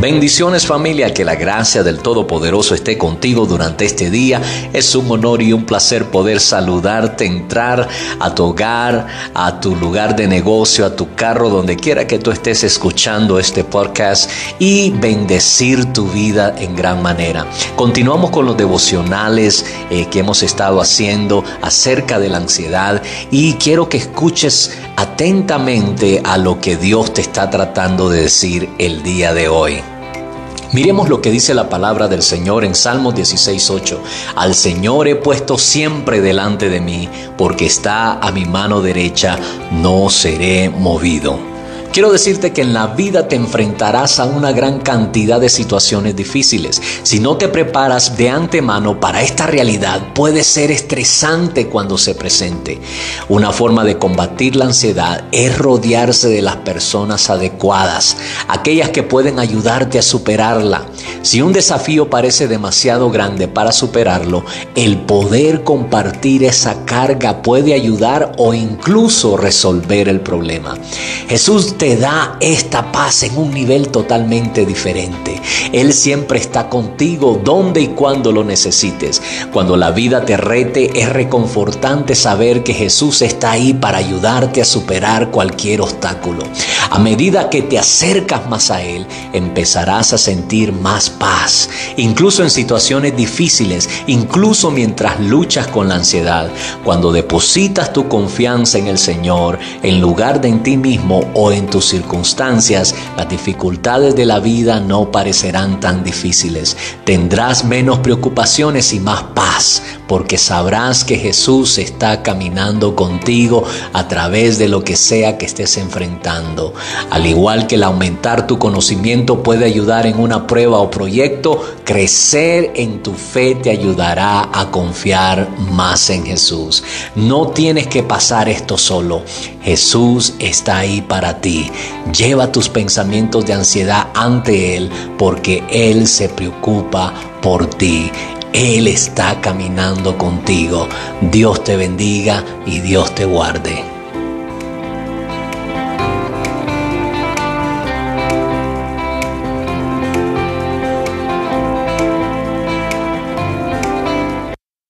Bendiciones familia, que la gracia del Todopoderoso esté contigo durante este día. Es un honor y un placer poder saludarte, entrar a tu hogar, a tu lugar de negocio, a tu carro, donde quiera que tú estés escuchando este podcast y bendecir tu vida en gran manera. Continuamos con los devocionales eh, que hemos estado haciendo acerca de la ansiedad y quiero que escuches atentamente a lo que Dios te está tratando de decir el día de hoy. Miremos lo que dice la palabra del Señor en Salmos 16:8. Al Señor he puesto siempre delante de mí, porque está a mi mano derecha, no seré movido. Quiero decirte que en la vida te enfrentarás a una gran cantidad de situaciones difíciles. Si no te preparas de antemano para esta realidad, puede ser estresante cuando se presente. Una forma de combatir la ansiedad es rodearse de las personas adecuadas, aquellas que pueden ayudarte a superarla. Si un desafío parece demasiado grande para superarlo, el poder compartir esa carga puede ayudar o incluso resolver el problema. Jesús te da esta paz en un nivel totalmente diferente. Él siempre está contigo donde y cuando lo necesites. Cuando la vida te rete, es reconfortante saber que Jesús está ahí para ayudarte a superar cualquier obstáculo. A medida que te acercas más a Él, empezarás a sentir más paz, incluso en situaciones difíciles, incluso mientras luchas con la ansiedad. Cuando depositas tu confianza en el Señor, en lugar de en ti mismo o en tus circunstancias, las dificultades de la vida no parecerán tan difíciles. Tendrás menos preocupaciones y más paz, porque sabrás que Jesús está caminando contigo a través de lo que sea que estés enfrentando. Al igual que el aumentar tu conocimiento puede ayudar en una prueba o proyecto, crecer en tu fe te ayudará a confiar más en Jesús. No tienes que pasar esto solo. Jesús está ahí para ti. Lleva tus pensamientos de ansiedad ante Él porque Él se preocupa por ti. Él está caminando contigo. Dios te bendiga y Dios te guarde.